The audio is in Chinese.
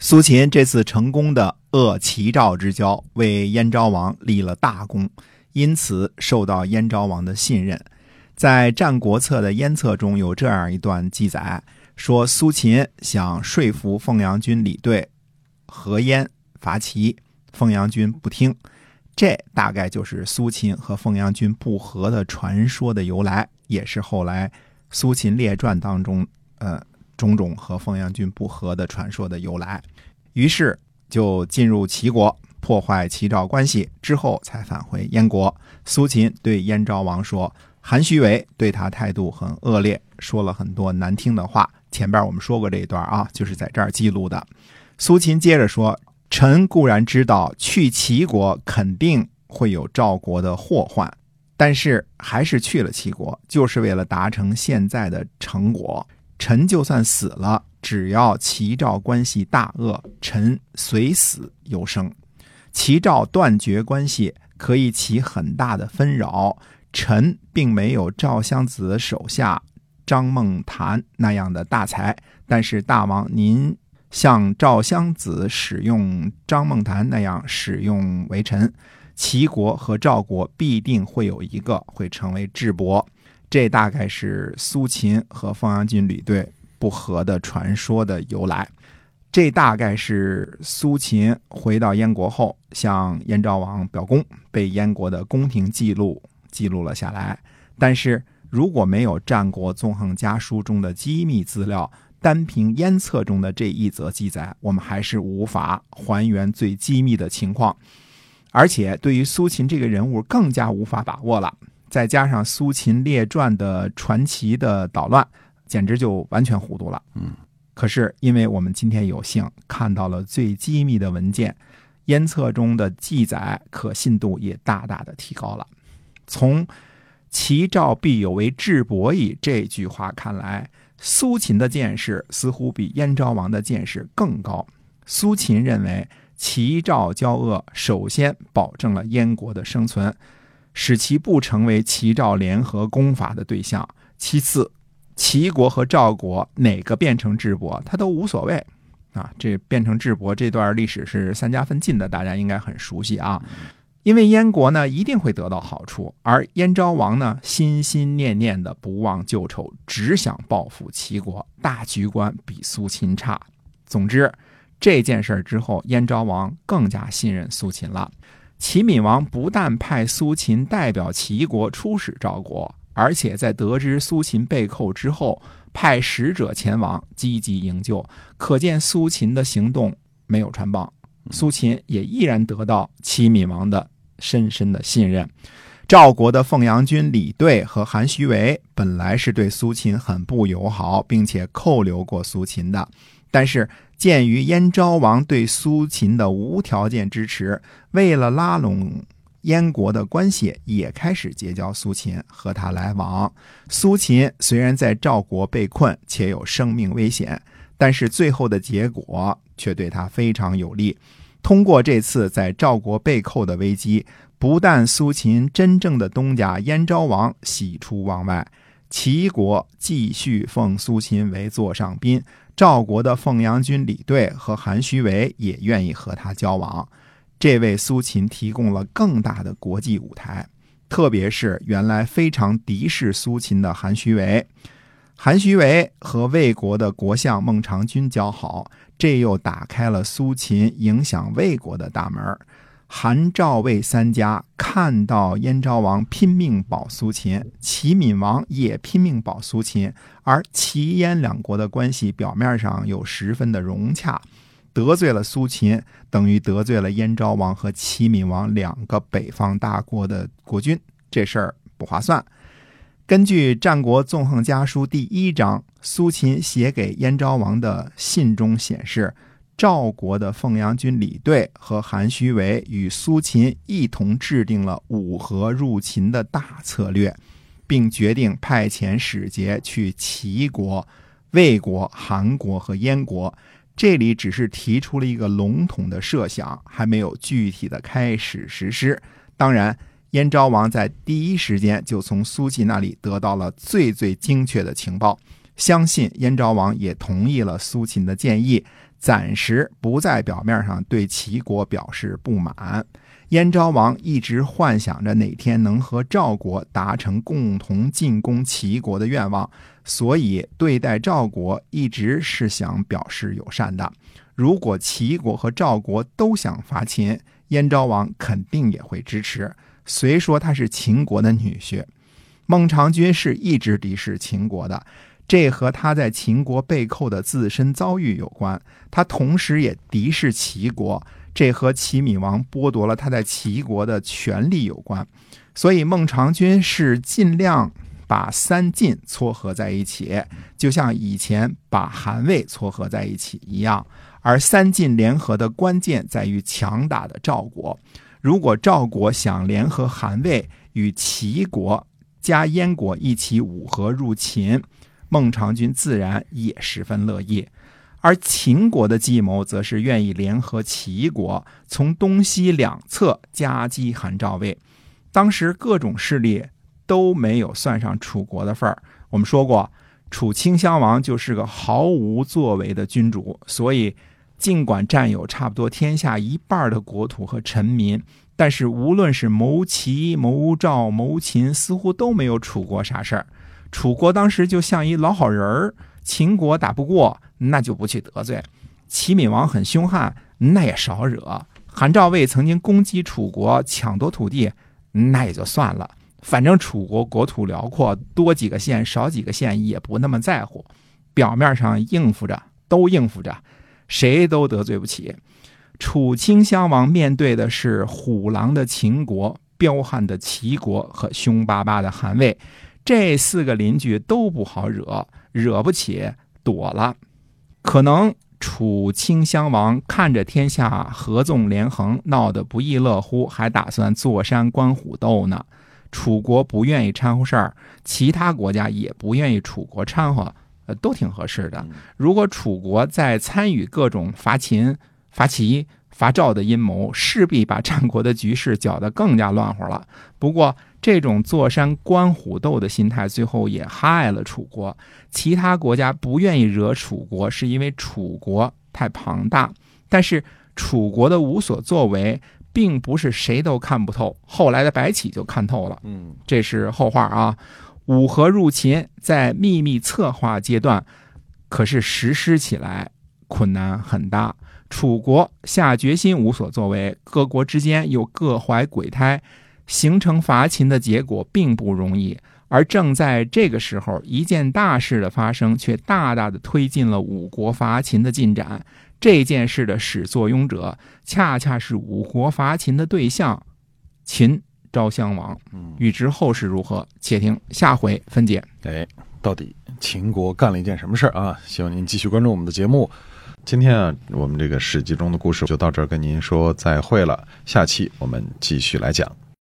苏秦这次成功的扼齐赵之交，为燕昭王立了大功，因此受到燕昭王的信任。在《战国策》的燕策中有这样一段记载，说苏秦想说服凤阳军李队和燕伐齐，凤阳军不听。这大概就是苏秦和凤阳军不和的传说的由来，也是后来《苏秦列传》当中呃种种和凤阳军不和的传说的由来。于是就进入齐国，破坏齐赵关系，之后才返回燕国。苏秦对燕昭王说。韩虚为对他态度很恶劣，说了很多难听的话。前边我们说过这一段啊，就是在这儿记录的。苏秦接着说：“臣固然知道去齐国肯定会有赵国的祸患，但是还是去了齐国，就是为了达成现在的成果。臣就算死了，只要齐赵关系大恶，臣随死犹生。齐赵断绝关系，可以起很大的纷扰。”臣并没有赵襄子手下张孟谈那样的大才，但是大王您像赵襄子使用张孟谈那样使用为臣，齐国和赵国必定会有一个会成为智伯。这大概是苏秦和凤阳军旅队不和的传说的由来。这大概是苏秦回到燕国后向燕昭王表功，被燕国的宫廷记录。记录了下来，但是如果没有《战国纵横家书》中的机密资料，单凭燕策中的这一则记载，我们还是无法还原最机密的情况，而且对于苏秦这个人物更加无法把握了。再加上《苏秦列传》的传奇的捣乱，简直就完全糊涂了。嗯，可是因为我们今天有幸看到了最机密的文件，燕策中的记载可信度也大大的提高了。从“齐赵必有为智伯矣”这句话看来，苏秦的见识似乎比燕昭王的见识更高。苏秦认为，齐赵交恶，首先保证了燕国的生存，使其不成为齐赵联合攻伐的对象；其次，齐国和赵国哪个变成智伯，他都无所谓。啊，这变成智伯这段历史是三家分晋的，大家应该很熟悉啊。因为燕国呢一定会得到好处，而燕昭王呢心心念念的不忘旧仇，只想报复齐国，大局观比苏秦差。总之，这件事之后，燕昭王更加信任苏秦了。齐闵王不但派苏秦代表齐国出使赵国，而且在得知苏秦被扣之后，派使者前往积极营救。可见苏秦的行动没有穿帮。苏秦也依然得到齐闵王的深深的信任。赵国的凤阳军李队和韩虚为本来是对苏秦很不友好，并且扣留过苏秦的。但是鉴于燕昭王对苏秦的无条件支持，为了拉拢燕国的关系，也开始结交苏秦，和他来往。苏秦虽然在赵国被困，且有生命危险，但是最后的结果却对他非常有利。通过这次在赵国被扣的危机，不但苏秦真正的东家燕昭王喜出望外，齐国继续奉苏秦为座上宾，赵国的凤阳军李队和韩虚为也愿意和他交往，这为苏秦提供了更大的国际舞台。特别是原来非常敌视苏秦的韩虚为，韩虚为和魏国的国相孟尝君交好。这又打开了苏秦影响魏国的大门。韩赵魏三家看到燕昭王拼命保苏秦，齐闵王也拼命保苏秦，而齐燕两国的关系表面上又十分的融洽。得罪了苏秦，等于得罪了燕昭王和齐闵王两个北方大国的国君，这事儿不划算。根据《战国纵横家书》第一章，苏秦写给燕昭王的信中显示，赵国的凤阳军李队和韩须为与苏秦一同制定了五合入秦的大策略，并决定派遣使节去齐国、魏国、韩国和燕国。这里只是提出了一个笼统的设想，还没有具体的开始实施。当然，燕昭王在第一时间就从苏秦那里得到了最最精确的情报，相信燕昭王也同意了苏秦的建议，暂时不在表面上对齐国表示不满。燕昭王一直幻想着哪天能和赵国达成共同进攻齐国的愿望，所以对待赵国一直是想表示友善的。如果齐国和赵国都想伐秦，燕昭王肯定也会支持。虽说他是秦国的女婿，孟尝君是一直敌视秦国的，这和他在秦国被扣的自身遭遇有关。他同时也敌视齐国。这和齐闵王剥夺了他在齐国的权利有关，所以孟尝君是尽量把三晋撮合在一起，就像以前把韩魏撮合在一起一样。而三晋联合的关键在于强大的赵国，如果赵国想联合韩魏与齐国加燕国一起五合入秦，孟尝君自然也十分乐意。而秦国的计谋则是愿意联合齐国，从东西两侧夹击韩赵魏。当时各种势力都没有算上楚国的份儿。我们说过，楚顷襄王就是个毫无作为的君主，所以尽管占有差不多天下一半的国土和臣民，但是无论是谋齐、谋赵、谋秦，似乎都没有楚国啥事儿。楚国当时就像一老好人儿，秦国打不过。那就不去得罪，齐闵王很凶悍，那也少惹。韩赵魏曾经攻击楚国，抢夺土地，那也就算了。反正楚国国土辽阔，多几个县少几个县也不那么在乎。表面上应付着，都应付着，谁都得罪不起。楚顷襄王面对的是虎狼的秦国、彪悍的齐国和凶巴巴的韩魏，这四个邻居都不好惹，惹不起，躲了。可能楚顷襄王看着天下合纵连横，闹得不亦乐乎，还打算坐山观虎斗呢。楚国不愿意掺和事儿，其他国家也不愿意楚国掺和，呃，都挺合适的。如果楚国在参与各种伐秦、伐齐、伐赵的阴谋，势必把战国的局势搅得更加乱乎了。不过，这种坐山观虎斗的心态，最后也害了楚国。其他国家不愿意惹楚国，是因为楚国太庞大。但是楚国的无所作为，并不是谁都看不透。后来的白起就看透了。嗯，这是后话啊。五合入秦在秘密策划阶段，可是实施起来困难很大。楚国下决心无所作为，各国之间又各怀鬼胎。形成伐秦的结果并不容易，而正在这个时候，一件大事的发生却大大的推进了五国伐秦的进展。这件事的始作俑者，恰恰是五国伐秦的对象——秦昭襄王。欲知后事如何，且听下回分解。哎，到底秦国干了一件什么事儿啊？希望您继续关注我们的节目。今天啊，我们这个史记中的故事就到这儿，跟您说再会了。下期我们继续来讲。